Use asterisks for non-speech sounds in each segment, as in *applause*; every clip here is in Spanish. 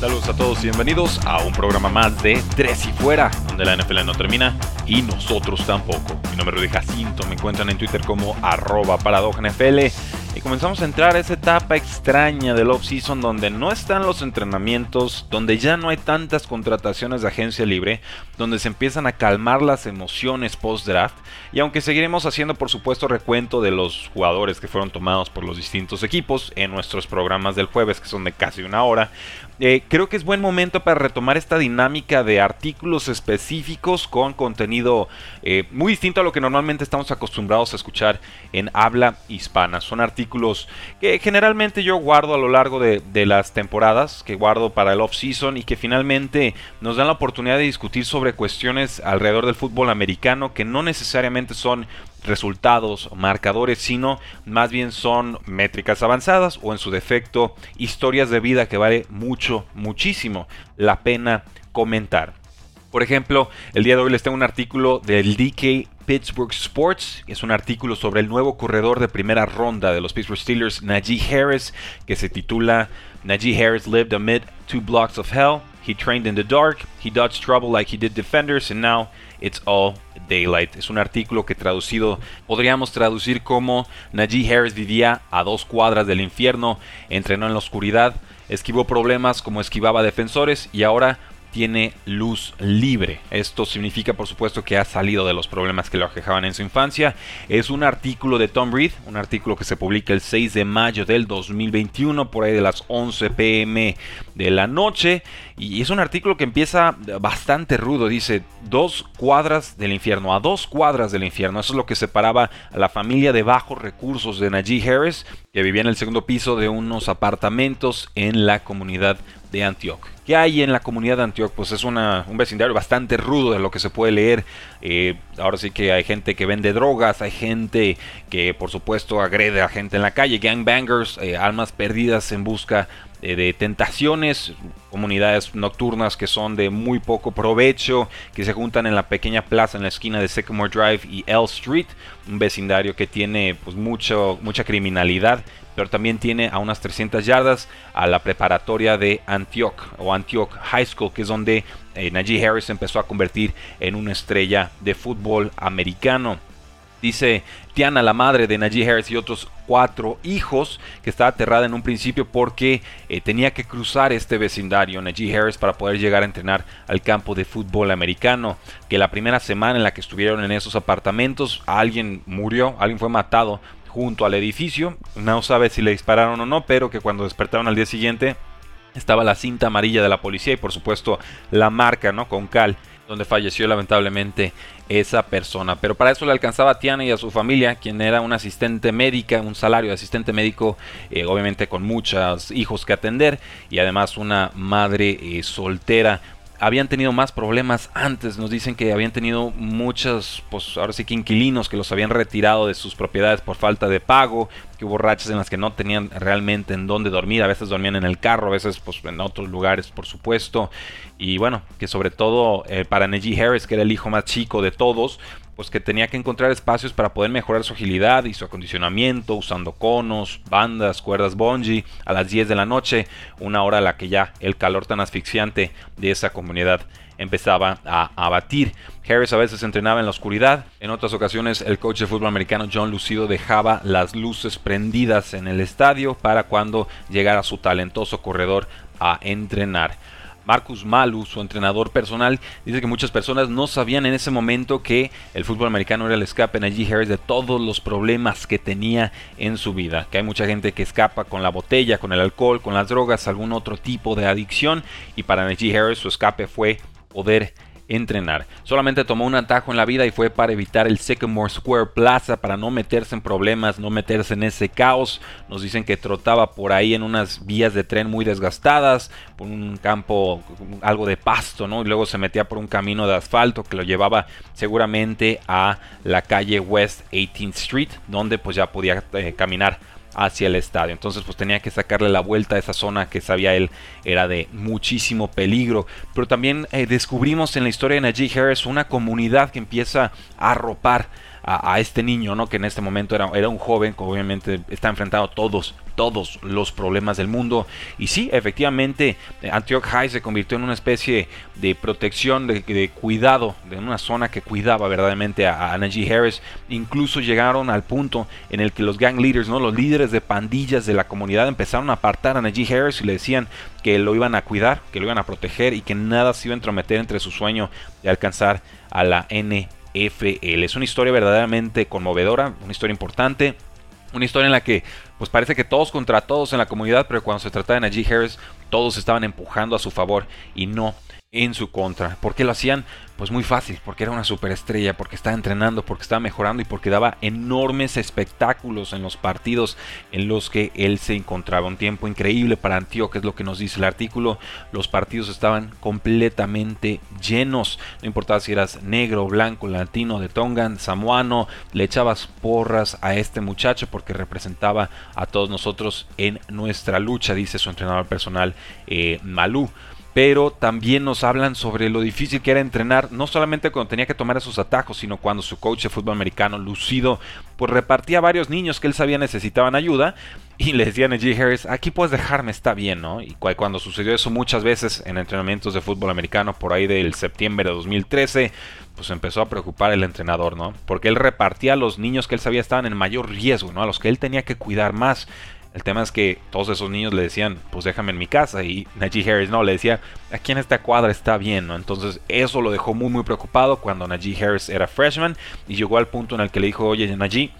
Saludos a todos y bienvenidos a un programa más de Tres y Fuera, donde la NFL no termina y nosotros tampoco. Mi nombre es Jacinto, me encuentran en Twitter como arroba NFL y comenzamos a entrar a esa etapa extraña del off-season donde no están los entrenamientos, donde ya no hay tantas contrataciones de agencia libre, donde se empiezan a calmar las emociones post-draft y aunque seguiremos haciendo por supuesto recuento de los jugadores que fueron tomados por los distintos equipos en nuestros programas del jueves que son de casi una hora, eh, creo que es buen momento para retomar esta dinámica de artículos específicos con contenido eh, muy distinto a lo que normalmente estamos acostumbrados a escuchar en habla hispana. Son artículos que generalmente yo guardo a lo largo de, de las temporadas, que guardo para el off-season y que finalmente nos dan la oportunidad de discutir sobre cuestiones alrededor del fútbol americano que no necesariamente son resultados, marcadores, sino más bien son métricas avanzadas o en su defecto historias de vida que vale mucho, muchísimo la pena comentar. Por ejemplo, el día de hoy les tengo un artículo del DK Pittsburgh Sports. Es un artículo sobre el nuevo corredor de primera ronda de los Pittsburgh Steelers, Najee Harris, que se titula Najee Harris lived amid two blocks of hell. He trained in the dark. He dodged trouble like he did defenders, and now it's all daylight. Es un artículo que traducido podríamos traducir como Najee Harris vivía a dos cuadras del infierno, entrenó en la oscuridad, esquivó problemas como esquivaba defensores y ahora tiene luz libre. Esto significa, por supuesto, que ha salido de los problemas que lo aquejaban en su infancia. Es un artículo de Tom Reed, un artículo que se publica el 6 de mayo del 2021, por ahí de las 11 pm de la noche. Y es un artículo que empieza bastante rudo. Dice, dos cuadras del infierno, a dos cuadras del infierno. Eso es lo que separaba a la familia de bajos recursos de Najee Harris, que vivía en el segundo piso de unos apartamentos en la comunidad de Antioch. ¿Qué hay en la comunidad de Antioch? Pues es una, un vecindario bastante rudo de lo que se puede leer. Eh, ahora sí que hay gente que vende drogas, hay gente que por supuesto agrede a gente en la calle, gangbangers, eh, almas perdidas en busca eh, de tentaciones, comunidades nocturnas que son de muy poco provecho, que se juntan en la pequeña plaza en la esquina de Sycamore Drive y L Street, un vecindario que tiene pues mucho, mucha criminalidad, pero también tiene a unas 300 yardas a la preparatoria de Antioch o Antioch High School, que es donde eh, Najee Harris empezó a convertir en una estrella de fútbol americano. Dice Tiana, la madre de Najee Harris y otros cuatro hijos, que estaba aterrada en un principio porque eh, tenía que cruzar este vecindario, Najee Harris, para poder llegar a entrenar al campo de fútbol americano. Que la primera semana en la que estuvieron en esos apartamentos, alguien murió, alguien fue matado junto al edificio. No sabe si le dispararon o no, pero que cuando despertaron al día siguiente estaba la cinta amarilla de la policía y por supuesto la marca, ¿no? Con cal, donde falleció lamentablemente esa persona. Pero para eso le alcanzaba a Tiana y a su familia, quien era una asistente médica, un salario de asistente médico, eh, obviamente con muchos hijos que atender y además una madre eh, soltera habían tenido más problemas antes. Nos dicen que habían tenido muchos, pues ahora sí que inquilinos que los habían retirado de sus propiedades por falta de pago, que hubo rachas en las que no tenían realmente en dónde dormir, a veces dormían en el carro, a veces pues en otros lugares, por supuesto. Y bueno, que sobre todo eh, para Neji Harris, que era el hijo más chico de todos, pues que tenía que encontrar espacios para poder mejorar su agilidad y su acondicionamiento usando conos, bandas, cuerdas bungee a las 10 de la noche, una hora a la que ya el calor tan asfixiante de esa comunidad empezaba a abatir. Harris a veces entrenaba en la oscuridad, en otras ocasiones el coach de fútbol americano John Lucido dejaba las luces prendidas en el estadio para cuando llegara su talentoso corredor a entrenar. Marcus Malu, su entrenador personal, dice que muchas personas no sabían en ese momento que el fútbol americano era el escape Najee Harris de todos los problemas que tenía en su vida. Que hay mucha gente que escapa con la botella, con el alcohol, con las drogas, algún otro tipo de adicción. Y para Najee Harris su escape fue poder entrenar. Solamente tomó un atajo en la vida y fue para evitar el Sycamore Square Plaza, para no meterse en problemas, no meterse en ese caos. Nos dicen que trotaba por ahí en unas vías de tren muy desgastadas, por un campo, algo de pasto, ¿no? Y luego se metía por un camino de asfalto que lo llevaba seguramente a la calle West 18th Street, donde pues ya podía eh, caminar hacia el estadio. Entonces pues tenía que sacarle la vuelta a esa zona que sabía él era de muchísimo peligro. Pero también eh, descubrimos en la historia de Najee Harris una comunidad que empieza a arropar a, este niño, ¿no? Que en este momento era, era un joven que obviamente está enfrentado todos, todos los problemas del mundo. Y sí, efectivamente, eh, Antioch High se convirtió en una especie de protección, de, cuidado, de una zona que cuidaba verdaderamente a, a, Najee Harris. Incluso llegaron al punto en el que los gang leaders, ¿no? Los líderes de pandillas de la comunidad empezaron a apartar a Najee Harris y le decían que lo iban a cuidar, que lo iban a proteger y que nada se iba a entrometer entre su sueño de alcanzar a la N FL. Es una historia verdaderamente conmovedora, una historia importante, una historia en la que pues parece que todos contra todos en la comunidad, pero cuando se trata de Najee Harris, todos estaban empujando a su favor y no en su contra. ¿Por qué lo hacían? Pues muy fácil, porque era una superestrella, porque estaba entrenando, porque estaba mejorando y porque daba enormes espectáculos en los partidos en los que él se encontraba. Un tiempo increíble para Antioquia, es lo que nos dice el artículo. Los partidos estaban completamente llenos. No importaba si eras negro, blanco, latino, de Tongan, samoano, le echabas porras a este muchacho porque representaba a todos nosotros en nuestra lucha, dice su entrenador personal eh, Malú pero también nos hablan sobre lo difícil que era entrenar, no solamente cuando tenía que tomar esos atajos, sino cuando su coach de fútbol americano, Lucido, pues repartía a varios niños que él sabía necesitaban ayuda y le decían a G. Harris, aquí puedes dejarme, está bien, ¿no? Y cuando sucedió eso muchas veces en entrenamientos de fútbol americano por ahí del septiembre de 2013, pues empezó a preocupar el entrenador, ¿no? Porque él repartía a los niños que él sabía estaban en mayor riesgo, ¿no? A los que él tenía que cuidar más. El tema es que todos esos niños le decían, pues déjame en mi casa. Y *laughs* Najee Harris no, le decía, aquí en esta cuadra está bien, ¿no? Entonces eso lo dejó muy, muy preocupado cuando Najee Harris era freshman y llegó al punto en el que le dijo, oye, Najee,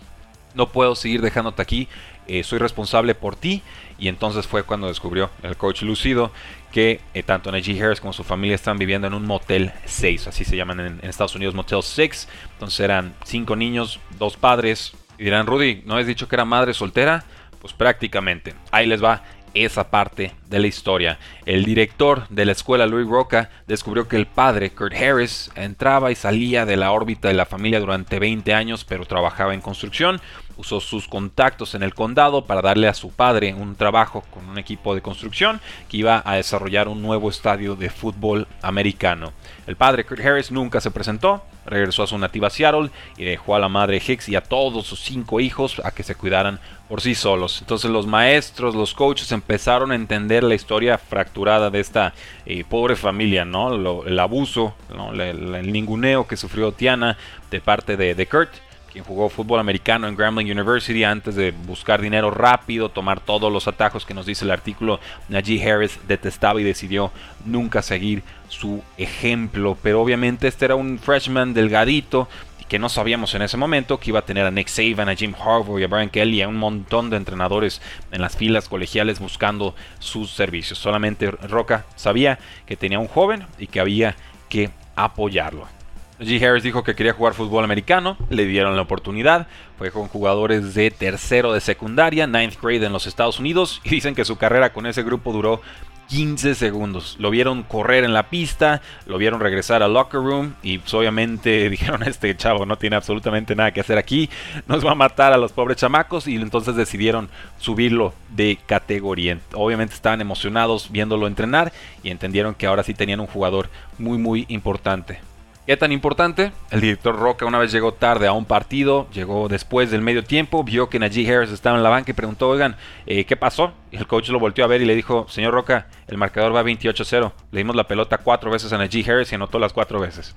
no puedo seguir dejándote aquí, eh, soy responsable por ti. Y entonces fue cuando descubrió el coach Lucido que eh, tanto Najee Harris como su familia están viviendo en un Motel 6, así se llaman en, Estados Unidos Motel 6. Entonces eran cinco niños, dos padres. Y dirán, Rudy, ¿no has dicho que era madre soltera? Pues prácticamente. Ahí les va esa parte de la historia. El director de la escuela, Louis Roca, descubrió que el padre, Kurt Harris, entraba y salía de la órbita de la familia durante 20 años, pero trabajaba en construcción usó sus contactos en el condado para darle a su padre un trabajo con un equipo de construcción que iba a desarrollar un nuevo estadio de fútbol americano. El padre Kurt Harris nunca se presentó, regresó a su nativa Seattle y dejó a la madre Hicks y a todos sus cinco hijos a que se cuidaran por sí solos. Entonces los maestros, los coaches empezaron a entender la historia fracturada de esta eh, pobre familia, ¿no? el abuso, el, ninguneo que sufrió Tiana de parte de, de Kurt quien jugó fútbol americano en Grambling University antes de buscar dinero rápido, tomar todos los atajos que nos dice el artículo, Najee Harris detestaba y decidió nunca seguir su ejemplo. Pero obviamente este era un freshman delgadito que no sabíamos en ese momento que iba a tener a Nick Saban, a Jim Harbaugh y a Brian Kelly, a un montón de entrenadores en las filas colegiales buscando sus servicios. Solamente Roca sabía que tenía un joven y que había que apoyarlo. G. Harris dijo que quería jugar fútbol americano, le dieron la oportunidad, fue con jugadores de tercero de secundaria, ninth grade en los Estados Unidos, y dicen que su carrera con ese grupo duró 15 segundos. Lo vieron correr en la pista, lo vieron regresar al locker room y pues, obviamente *laughs* dijeron este chavo no tiene absolutamente nada que hacer aquí, nos va a matar a los pobres chamacos y entonces decidieron subirlo de categoría. Obviamente estaban emocionados viéndolo entrenar y entendieron que ahora sí tenían un jugador muy muy importante. ¿Qué tan importante? El director Roca una vez llegó tarde a un partido, llegó después del medio tiempo, vio que Najee Harris estaba en la banca y preguntó, oigan, eh, ¿qué pasó? Y el coach lo volteó a ver y le dijo, señor Roca, el marcador va 28-0. Le dimos la pelota cuatro veces a Najee Harris y anotó las cuatro veces.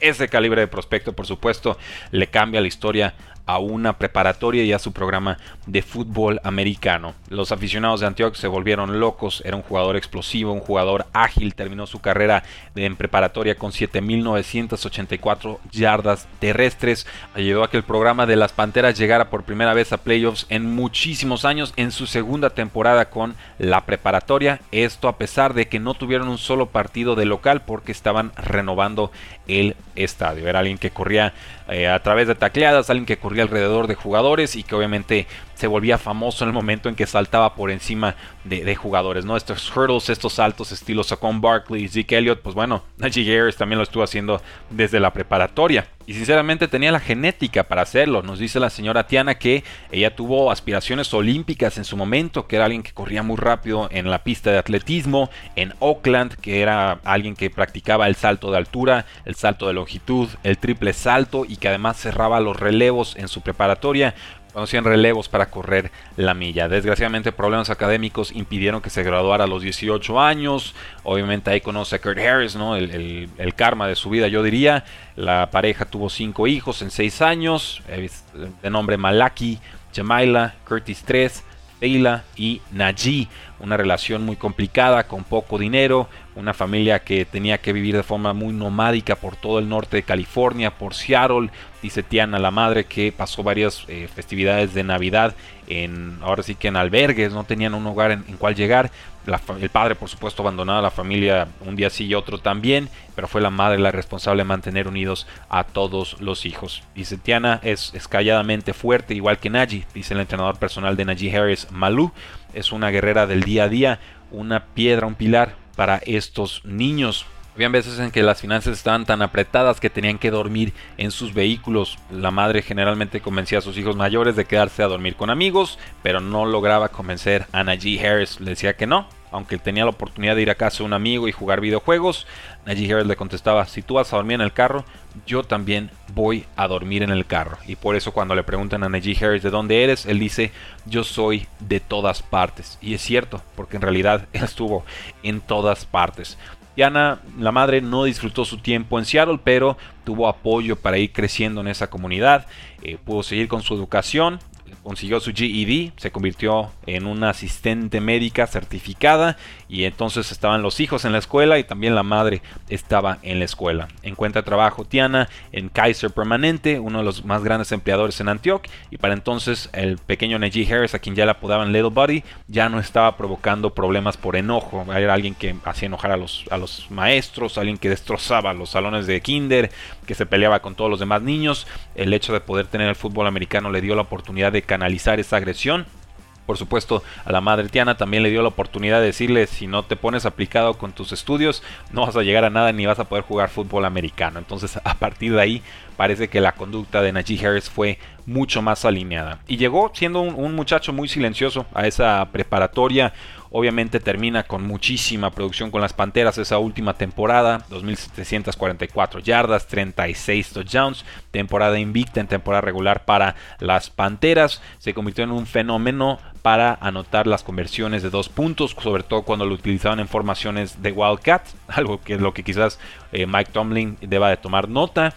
Ese calibre de prospecto, por supuesto, le cambia la historia a una preparatoria y a su programa de fútbol americano. Los aficionados de Antioch se volvieron locos, era un jugador explosivo, un jugador ágil, terminó su carrera en preparatoria con 7.984 yardas terrestres, ayudó a que el programa de las Panteras llegara por primera vez a playoffs en muchísimos años en su segunda temporada con la preparatoria, esto a pesar de que no tuvieron un solo partido de local porque estaban renovando el estadio, era alguien que corría eh, a través de tacleadas, alguien que corría alrededor de jugadores y que obviamente se volvía famoso en el momento en que saltaba por encima de, jugadores, ¿no? Estos hurdles, estos saltos estilo Saquon Barkley, Zeke Elliott, pues bueno, Najee Harris también lo estuvo haciendo desde la preparatoria. Y sinceramente tenía la genética para hacerlo. Nos dice la señora Tiana que ella tuvo aspiraciones olímpicas en su momento, que era alguien que corría muy rápido en la pista de atletismo, en Oakland, que era alguien que practicaba el salto de altura, el salto de longitud, el triple salto y que además cerraba los relevos en su preparatoria conocían relevos para correr la milla. Desgraciadamente problemas académicos impidieron que se graduara a los 18 años. Obviamente ahí conoce a Kurt Harris, ¿no? El, karma de su vida yo diría. La pareja tuvo cinco hijos en seis años, de nombre Malaki, Jamaila, Curtis 3, Teila y Najee. Una relación muy complicada, con poco dinero, una familia que tenía que vivir de forma muy nomádica por todo el norte de California, por Seattle. Dice Tiana, la madre, que pasó varias eh, festividades de Navidad en, ahora sí que en albergues, no tenían un hogar en, cual llegar. el padre, por supuesto, abandonaba a la familia un día sí y otro también, pero fue la madre la responsable de mantener unidos a todos los hijos. Dice Tiana, es, es calladamente fuerte, igual que Najee, dice el entrenador personal de Najee Harris, Malú. Es una guerrera del día a día, una piedra, un pilar para estos niños. Habían veces en que las finanzas estaban tan apretadas que tenían que dormir en sus vehículos. La madre generalmente convencía a sus hijos mayores de quedarse a dormir con amigos, pero no lograba convencer a Najee Harris. Le decía que no, aunque tenía la oportunidad de ir a casa de un amigo y jugar videojuegos. Najee Harris le contestaba, si tú vas a dormir en el carro, yo también voy a dormir en el carro. Y por eso cuando le preguntan a Najee Harris de dónde eres, él dice, yo soy de todas partes. Y es cierto, porque en realidad *laughs* él estuvo en todas partes. Diana, la madre, no disfrutó su tiempo en Seattle, pero tuvo apoyo para ir creciendo en esa comunidad. Eh, pudo seguir con su educación, consiguió su GED, se convirtió en una asistente médica certificada y entonces estaban los hijos en la escuela y también la madre estaba en la escuela. Encuentra trabajo Tiana en Kaiser Permanente, uno de los más grandes empleadores en Antioch y para entonces el pequeño Najee Harris, a quien ya le apodaban Little Buddy, ya no estaba provocando problemas por enojo. Era alguien que hacía enojar a los, a los maestros, alguien que destrozaba los salones de kinder, que se peleaba con todos los demás niños. El hecho de poder tener el fútbol americano le dio la oportunidad de canalizar esa agresión. Por supuesto, a la madre Tiana también le dio la oportunidad de decirle, si no te pones aplicado con tus estudios, no vas a llegar a nada ni vas a poder jugar fútbol americano. Entonces, a partir de ahí, parece que la conducta de Najee Harris fue mucho más alineada. Y llegó siendo un muchacho muy silencioso a esa preparatoria, Obviamente termina con muchísima producción con las Panteras esa última temporada, 2.744 yardas, 36 touchdowns, temporada invicta en temporada regular para las Panteras. Se convirtió en un fenómeno para anotar las conversiones de dos puntos, sobre todo cuando lo utilizaban en formaciones de Wildcat, *laughs* algo que es lo que quizás eh, Mike Tomlin deba de tomar nota.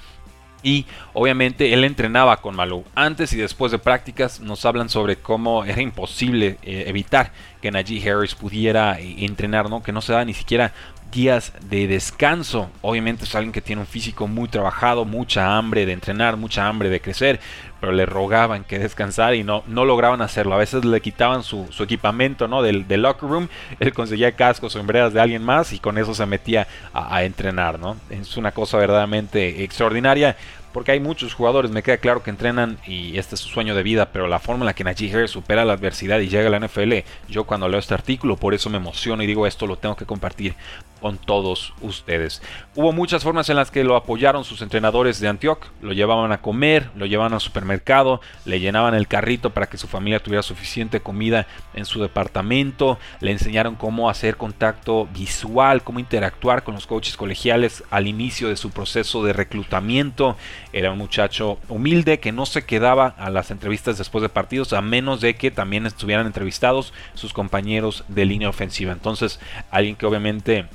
Y obviamente él entrenaba con Malou. Antes y después de prácticas nos hablan sobre cómo era imposible eh, evitar que Najee Harris pudiera eh, entrenar, ¿no? que no se da ni siquiera días de descanso. Obviamente es alguien que tiene un físico muy trabajado, mucha hambre de entrenar, mucha hambre de crecer, pero le rogaban que descansara y no, no lograban hacerlo. A veces le quitaban su, equipamiento ¿no? del, locker room, él conseguía cascos o sombreras de alguien más y con eso se metía a, a entrenar. ¿no? Es una cosa verdaderamente extraordinaria porque hay muchos jugadores, me queda claro que entrenan y este es su sueño de vida, pero la forma en la que Najee Harris supera la adversidad y llega a la NFL, yo cuando leo este artículo, por eso me emociono y digo esto lo tengo que compartir con todos ustedes. Hubo muchas formas en las que lo apoyaron sus entrenadores de Antioch, lo llevaban a comer, lo llevaban al supermercado, le llenaban el carrito para que su familia tuviera suficiente comida en su departamento, le enseñaron cómo hacer contacto visual, cómo interactuar con los coaches colegiales al inicio de su proceso de reclutamiento. Era un muchacho humilde que no se quedaba a las entrevistas después de partidos a menos de que también estuvieran entrevistados sus compañeros de línea ofensiva. Entonces, alguien que obviamente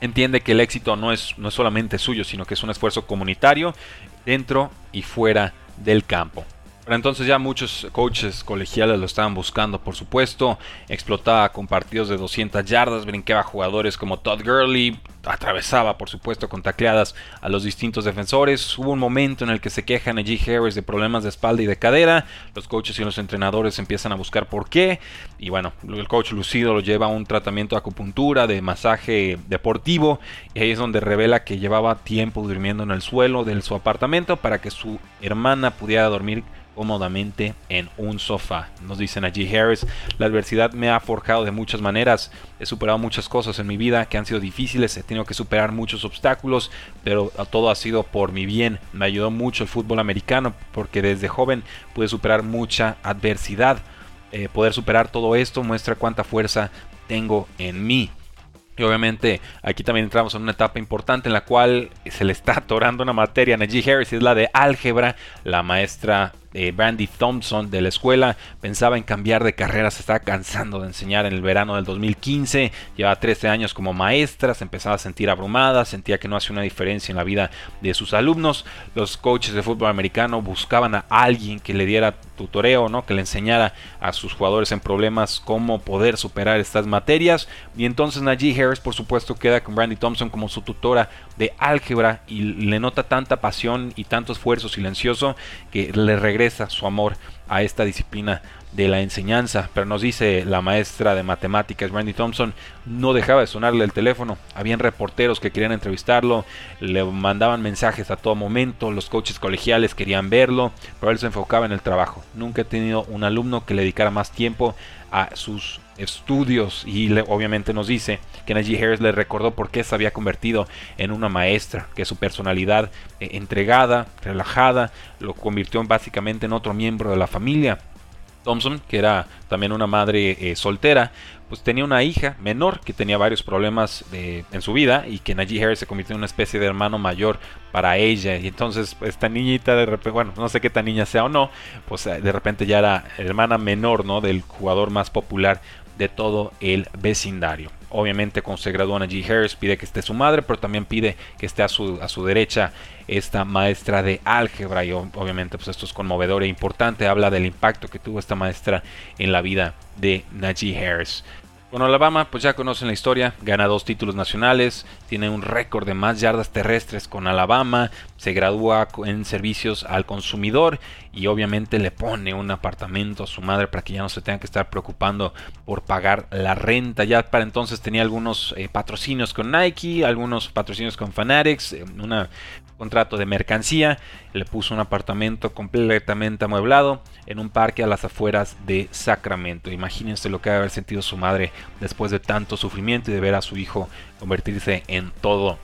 entiende que el éxito no es, no es solamente suyo, sino que es un esfuerzo comunitario dentro y fuera del campo. Pero entonces ya muchos coaches colegiales lo estaban buscando, por supuesto. Explotaba con partidos de 200 yardas, brinqueaba jugadores como Todd Gurley, atravesaba, por supuesto, con tacleadas a los distintos defensores. Hubo un momento en el que se quejan a G. Harris de problemas de espalda y de cadera. Los coaches y los entrenadores empiezan a buscar por qué. Y bueno, el coach Lucido lo lleva a un tratamiento de acupuntura, de masaje deportivo. Y ahí es donde revela que llevaba tiempo durmiendo en el suelo de su apartamento para que su hermana pudiera dormir cómodamente en un sofá. Nos dicen allí Harris, la adversidad me ha forjado de muchas maneras, he superado muchas cosas en mi vida que han sido difíciles, he tenido que superar muchos obstáculos, pero todo ha sido por mi bien. Me ayudó mucho el fútbol americano porque desde joven pude superar mucha adversidad. Eh, poder superar todo esto muestra cuánta fuerza tengo en mí. Y obviamente aquí también entramos en una etapa importante en la cual se le está *laughs* atorando una materia a Najee Harris, es la de álgebra. La maestra eh, Brandy Thompson de la escuela pensaba en cambiar de carrera, se estaba cansando de enseñar en el verano del 2015, llevaba 13 años como maestra, se empezaba a sentir abrumada, sentía que no hacía una diferencia en la vida de sus alumnos. Los coaches de fútbol americano buscaban a alguien que le diera tutoreo, ¿no? que le enseñara a sus jugadores en problemas cómo poder superar estas materias. Y entonces Najee Harris, por supuesto, queda con Brandy Thompson como su tutora de álgebra y le nota tanta pasión y tanto esfuerzo silencioso que le regresa su amor a esta disciplina de la enseñanza. Pero nos dice la maestra de matemáticas, Randy Thompson, no dejaba de sonarle el teléfono. Habían reporteros que querían entrevistarlo, le mandaban mensajes a todo momento, los coaches colegiales querían verlo, pero él se enfocaba en el trabajo. Nunca he tenido un alumno que le dedicara más tiempo a sus estudios y obviamente nos dice que Najee Harris le recordó por qué se había convertido en una maestra, que su personalidad eh, entregada, relajada, lo convirtió básicamente en otro miembro de la familia. Thompson, que era también una madre eh, soltera, pues tenía una hija menor que tenía varios problemas en su vida y que Najee Harris se convirtió en una especie de hermano mayor para ella. Y entonces esta niñita de repente, bueno, no sé qué tan niña sea o no, pues eh, de repente ya era hermana menor, ¿no? Del jugador más popular de todo el vecindario. Obviamente cuando se graduó Najee Harris pide que esté su madre, pero también pide que esté a su, a su derecha esta maestra de álgebra y obviamente pues esto es conmovedor e importante, habla del impacto que tuvo esta maestra en la vida de Najee Harris. Con Alabama, pues ya conocen la historia, gana dos títulos nacionales, tiene un récord de más yardas terrestres con Alabama, se gradúa en servicios al consumidor y obviamente le pone un apartamento a su madre para que ya no se tenga que estar preocupando por pagar la renta. Ya para entonces tenía algunos eh, patrocinios con Nike, algunos patrocinios con Fanatics, eh, una contrato de mercancía, le puso un apartamento completamente amueblado en un parque a las afueras de Sacramento. Imagínense lo que debe haber sentido su madre después de tanto sufrimiento y de ver a su hijo convertirse en todo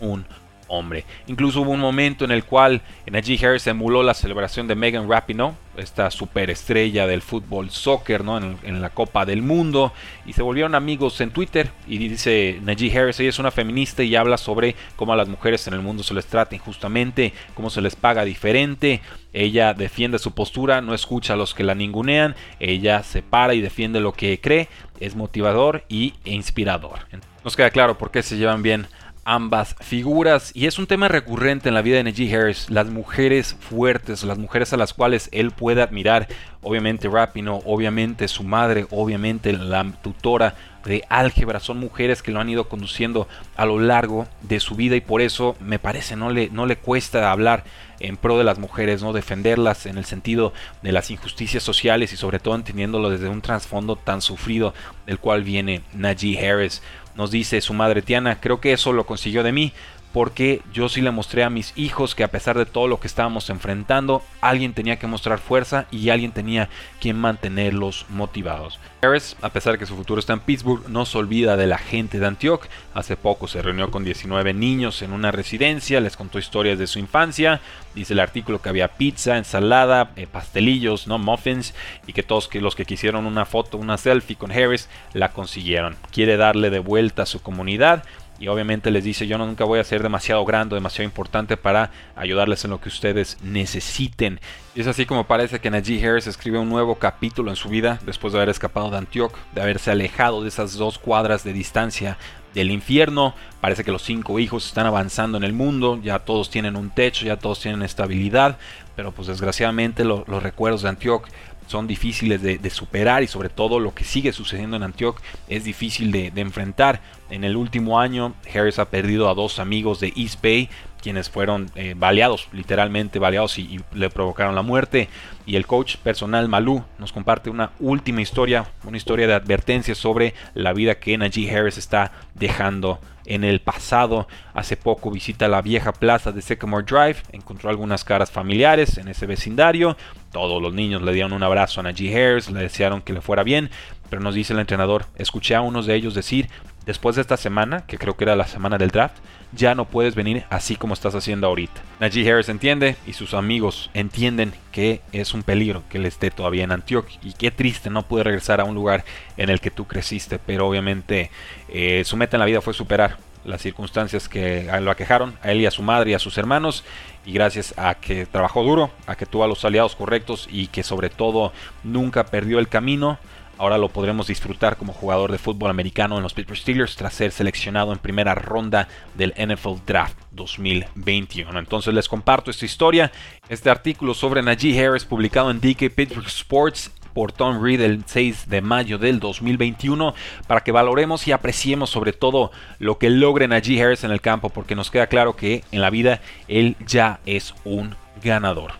un hombre. Incluso hubo un momento en el cual Najee Harris emuló la celebración de Megan Rapinoe, esta superestrella del fútbol soccer, ¿no? En, la Copa del Mundo, y se volvieron amigos en Twitter. Y dice Najee Harris, ella es una feminista y habla sobre cómo a las mujeres en el mundo se les trata injustamente, cómo se les paga diferente. Ella defiende su postura, no escucha a los que la ningunean, ella se para y defiende lo que cree, es motivador y inspirador. Nos queda claro por qué se llevan bien ambas figuras. Y es un tema recurrente en la vida de Najee Harris, las mujeres fuertes, las mujeres a las cuales él puede admirar. Obviamente Rapino, obviamente su madre, obviamente la tutora de álgebra, son mujeres que lo han ido conduciendo a lo largo de su vida y por eso me parece no le, no le cuesta hablar en pro de las mujeres, no defenderlas en el sentido de las injusticias sociales y sobre todo entendiéndolo desde un trasfondo tan sufrido del cual viene Najee Harris. Nos dice su madre Tiana, creo que eso lo consiguió de mí, porque yo sí le mostré a mis hijos que a pesar de todo lo que estábamos enfrentando, alguien tenía que mostrar fuerza y alguien tenía que mantenerlos motivados. Harris, a pesar de que su futuro está en Pittsburgh, no se olvida de la gente de Antioch. Hace poco se reunió con 19 niños en una residencia, les contó historias de su infancia. Dice el artículo que había pizza, ensalada, eh, pastelillos, no muffins y que todos los que quisieron una foto, una selfie con Harris la consiguieron. Quiere darle de vuelta a su comunidad y obviamente les dice yo nunca voy a ser demasiado grande, demasiado importante para ayudarles en lo que ustedes necesiten. Y es así como parece que Najee Harris escribe un nuevo capítulo en su vida después de haber escapado de Antioch, de haberse alejado de esas dos cuadras de distancia del infierno. Parece que los cinco hijos están avanzando en el mundo, ya todos tienen un techo, ya todos tienen estabilidad, pero pues desgraciadamente los recuerdos de Antioch son difíciles de, superar y sobre todo lo que sigue sucediendo en Antioch es difícil de, enfrentar. En el último año Harris ha perdido a dos amigos de East Bay quienes fueron eh, baleados, literalmente baleados y, le provocaron la muerte. Y el coach personal Malú nos comparte una última historia, una historia de advertencia sobre la vida que Najee Harris está dejando en el pasado. Hace poco visita la vieja plaza de Sycamore Drive, encontró algunas caras familiares en ese vecindario. Todos los niños le dieron un abrazo a Najee Harris, le desearon que le fuera bien, pero nos dice el entrenador, escuché a unos de ellos decir después de esta semana, que creo que era la semana del draft, ya no puedes venir así como estás haciendo ahorita. Najee Harris entiende y sus amigos entienden que es un peligro que él esté todavía en Antioch y qué triste no puede regresar a un lugar en el que tú creciste, pero obviamente eh, su meta en la vida fue superar las circunstancias que lo aquejaron a él y a su madre y a sus hermanos. Y gracias a que trabajó duro, a que tuvo a los aliados correctos y que sobre todo nunca perdió el camino, Ahora lo podremos disfrutar como jugador de fútbol americano en los Pittsburgh Steelers tras ser seleccionado en primera ronda del NFL Draft 2021. Entonces les comparto esta historia, este artículo sobre Najee Harris publicado en DK Pittsburgh Sports por Tom Reed el 6 de mayo del 2021 para que valoremos y apreciemos sobre todo lo que logre Najee Harris en el campo porque nos queda claro que en la vida él ya es un ganador.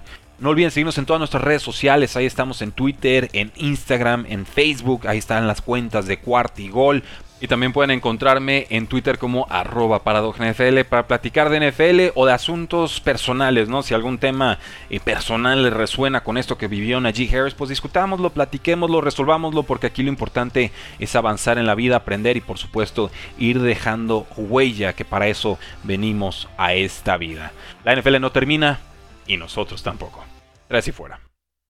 No olviden seguirnos en todas nuestras redes sociales. Ahí estamos en Twitter, en Instagram, en Facebook. Ahí están las cuentas de Cuarto y Gol. Y también pueden encontrarme en Twitter como arroba NFL para platicar de NFL o de asuntos personales, ¿no? Si algún tema eh, personal les resuena con esto que vivió Najee Harris, pues discutámoslo, platiquémoslo, resolvámoslo, porque aquí lo importante es avanzar en la vida, aprender y por supuesto ir dejando huella, que para eso venimos a esta vida. La NFL no termina y nosotros tampoco. Tres y fuera.